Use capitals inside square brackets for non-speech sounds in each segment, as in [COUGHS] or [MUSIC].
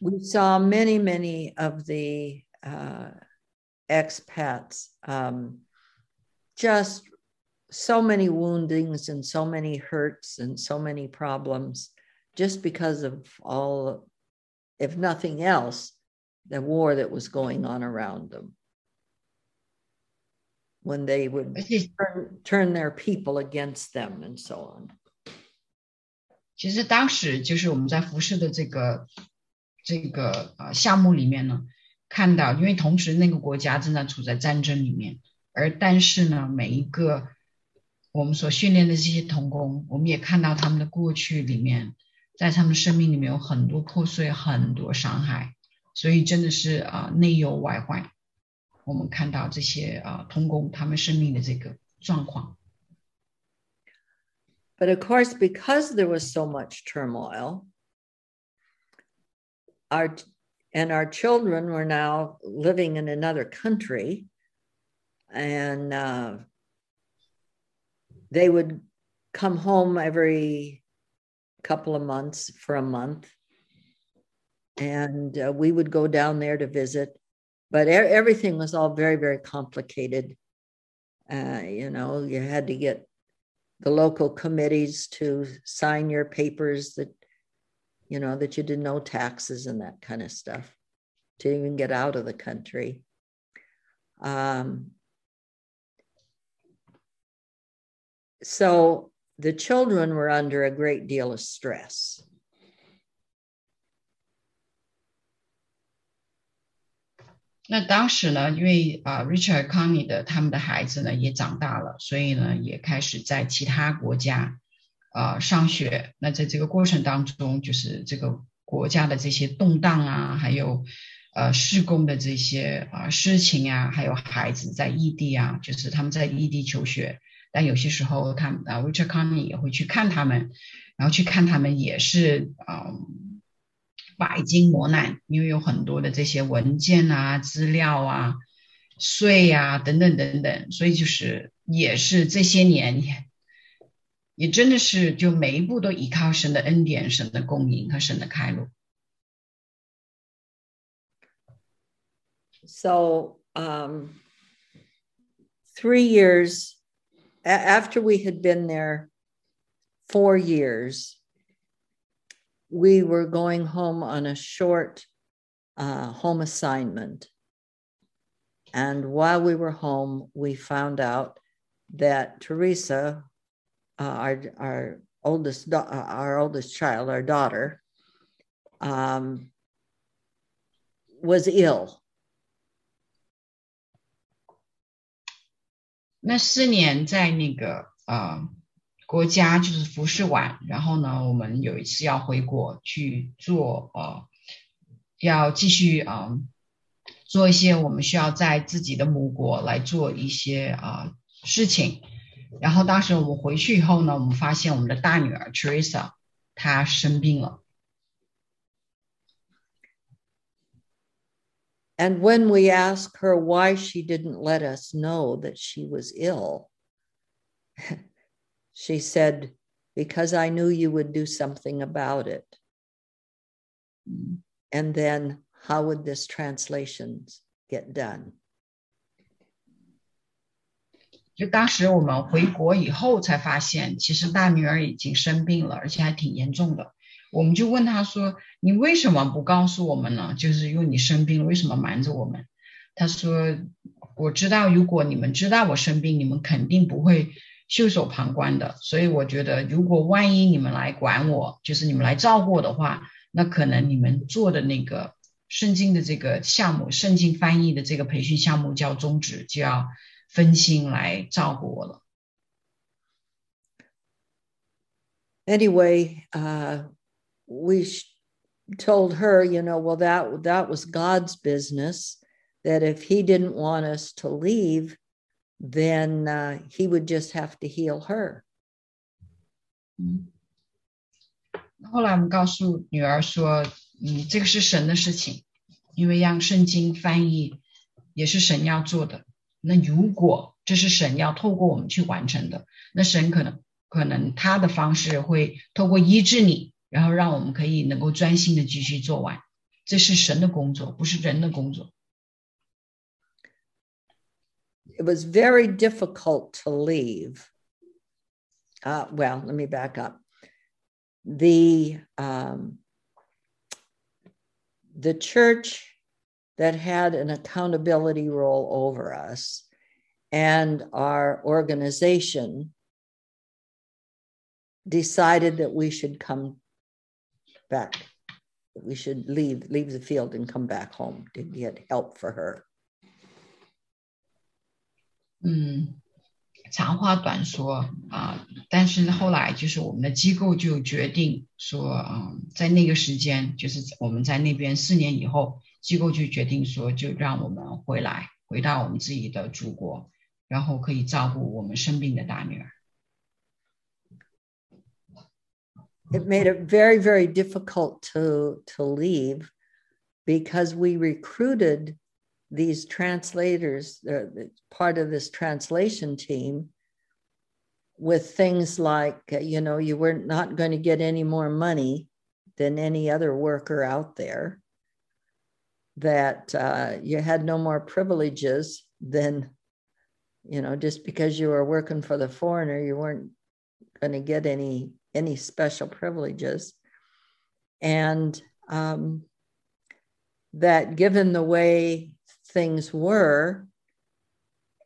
we saw many, many of the uh, expats um, just so many woundings and so many hurts and so many problems just because of all, if nothing else, the war that was going on around them. When they would turn, turn their people against them and so on. 其实当时就是我们在服饰的这个 这个呃项目里面呢，看到，因为同时那个国家正在处在战争里面，而但是呢，每一个我们所训练的这些童工，我们也看到他们的过去里面，在他们生命里面有很多破碎，很多伤害，所以真的是啊内忧外患。我们看到这些啊童工他们生命的这个状况。But of course, because there was so much turmoil, our and our children were now living in another country. And uh, they would come home every couple of months for a month. And uh, we would go down there to visit. But er- everything was all very very complicated. Uh, you know you had to get the local committees to sign your papers that you know, that you didn't owe taxes and that kind of stuff to even get out of the country. Um, so the children were under a great deal of stress. 那当时呢，因为啊、呃、，Richard Connie 的他们的孩子呢也长大了，所以呢也开始在其他国家 呃上学，那在这个过程当中，就是这个国家的这些动荡啊，还有呃施工的这些啊事情啊，还有孩子在异地啊，就是他们在异地求学，但有些时候他们啊，Richard Connie 也会去看他们，然后去看他们也是啊百经磨难，因为有很多的这些文件啊、资料啊、税啊等等等等，所以就是也是这些年。也真的是就每一步都依靠神的恩典、神的供应和神的开路。So, um, three years after we had been there four years, we were going home on a short uh, home assignment. And while we were home, we found out that Teresa, uh, our our oldest uh, our oldest child, our daughter, um, was ill. 那四年在那个呃国家就是服侍完，然后呢，我们有一次要回国去做呃，要继续啊、做一些我们需要在自己的母国来做一些啊、事情。然后当时我们回去以后呢，我们发现我们的大女儿 Teresa 她生病了。And when we asked her why she didn't let us know that she was ill, [LAUGHS] she said, Because I knew you would do something about it. And then, how would this translation get done? 就当时我们回国以后才发现，其实大女儿已经生病了，而且还挺严重的。我们就问她说：“你为什么不告诉我们呢？就是因为你生病了，为什么瞒着我们？”她说：“我知道，如果你们知道我生病，你们肯定不会袖手旁观的。所以我觉得，如果万一你们来管我，就是你们来照顾我的话，那可能你们做的那个圣经的这个项目，圣经翻译的这个培训项目就要终止，就要。”分心来照顾我了。Anyway, uh, we told her, you know, well that that was God's business. That if He didn't want us to leave, then uh, He would just have to heal her. 嗯，后来我们告诉女儿说，嗯，这个是神的事情，因为让圣经翻译也是神要做的。 那如果这是神要透过我们去完成的，那神可能可能他的方式会透过医治你，然后让我们可以能够专心的继续做完 这是神的工作，不是人的工作。It was very difficult to leave. Uh, well, let me back up. The um, the church that had an accountability role over us and our organization decided that we should come back we should leave leave the field and come back home to get help for her 嗯，长话短说啊，但是后来就是我们的机构就决定说，嗯，在那个时间，就是我们在那边四年以后， 机构就决定说，就让我们回来，回到我们自己的祖国，然后可以照顾我们生病的大女儿。it made it very, very difficult to, to leave because we recruited these translators, uh, part of this translation team, with things like, uh, you know, you were not going to get any more money than any other worker out there, that uh, you had no more privileges than, you know, just because you were working for the foreigner, you weren't going to get any any special privileges. And um, that given the way things were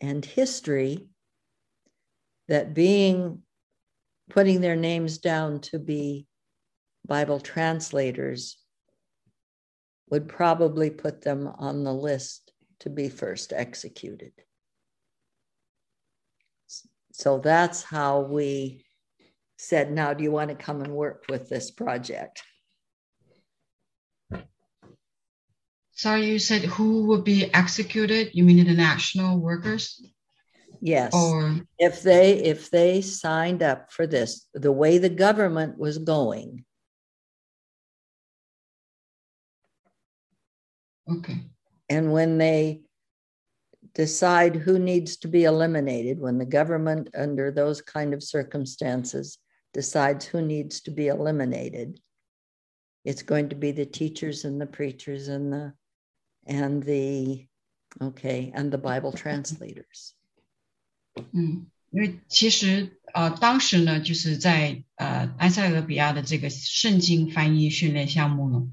and history, that being putting their names down to be Bible translators would probably put them on the list to be first executed. So that's how we said, Now, do you want to come and work with this project? Sorry, you said who would be executed? You mean international workers? Yes. Or if they if they signed up for this, the way the government was going. Okay. And when they decide who needs to be eliminated, when the government under those kind of circumstances decides who needs to be eliminated. It's going to be the teachers and the preachers and the and the okay and the Bible translators. [LAUGHS] 嗯，因为其实呃当时呢，就是在呃埃塞俄比亚的这个圣经翻译训练项目呢，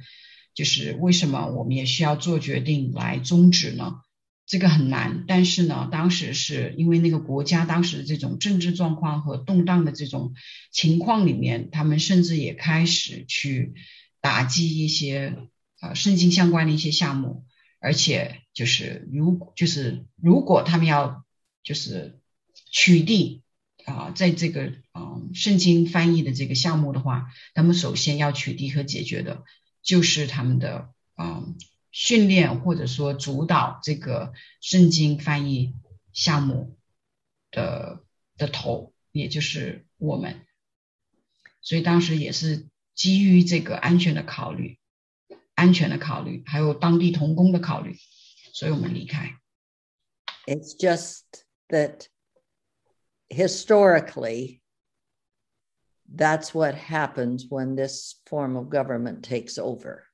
就是为什么我们也需要做决定来终止呢？这个很难，但是呢，当时是因为那个国家当时的这种政治状况和动荡的这种情况里面，他们甚至也开始去打击一些呃圣经相关的一些项目，而且就是如就是如果他们要就是取缔啊在这个嗯圣经翻译的这个项目的话，他们首先要取缔和解决的就是他们的嗯。训练或者说主导这个圣经翻译项目的的头，也就是我们，所以当时也是基于这个安全的考虑，安全的考虑，还有当地童工的考虑，所以我们离开。It's just that historically, that's what happens when this form of government takes over.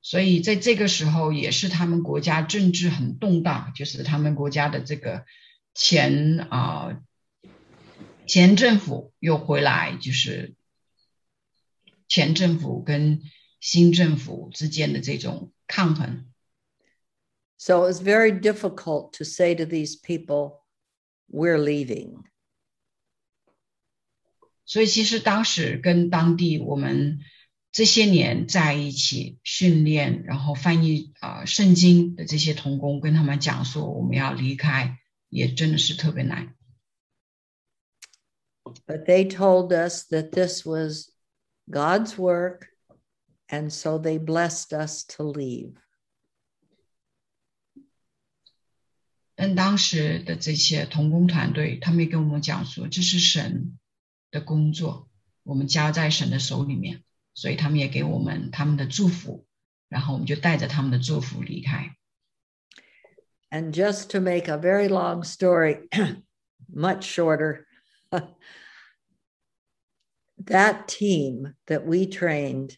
所以在这个时候，也是他们国家政治很动荡，就是他们国家的这个前啊前政府又回来，就是前政府跟新政府之间的这种抗衡。So it's very difficult to say to these people, "We're leaving." 所以其实当时跟当地我们。这些年在一起训练，然后翻译啊圣经的这些童工，跟他们讲说我们要离开，也真的是特别难。But they told us that this was God's work, and so they blessed us to leave. 但当时的这些童工团队，他们也跟我们讲说，这是神 的工作，我们交在神的手里面，所以他们也给我们他们的祝福，然后我们就带着他们的祝福离开。And just to make a very long story [COUGHS] much shorter, [LAUGHS] that team that we trained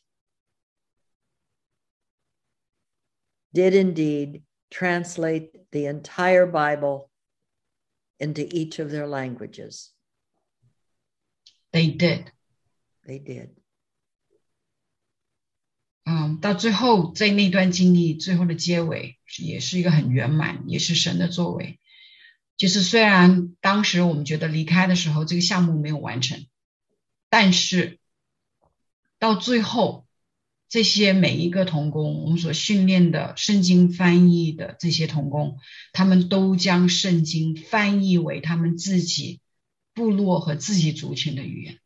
did indeed translate the entire Bible into each of their languages. They did. They did. 嗯，到最后在那段经历最后的结尾，也是一个很圆满，也是神的作为。就是虽然当时我们觉得离开的时候这个项目没有完成，但是到最后，这些每一个童工，我们所训练的圣经翻译的这些童工，他们都将圣经翻译为他们自己部落和自己族群的语言。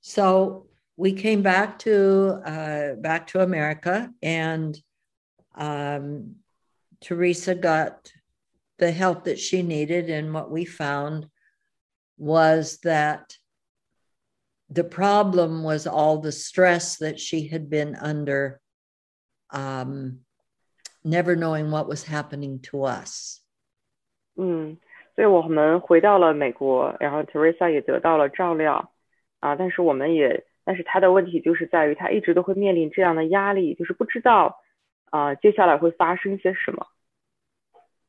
So. we came back to uh, back to America, and um, Teresa got the help that she needed. And what we found was that the problem was all the stress that she had been under, um, never knowing what was happening to us. 嗯， 所以我们回到了美国，然后 Teresa 也得到了照料啊，但是我们也但是他的问题就是在于他一直都会面临这样的压力，就是不知道啊、接下来会发生些什么。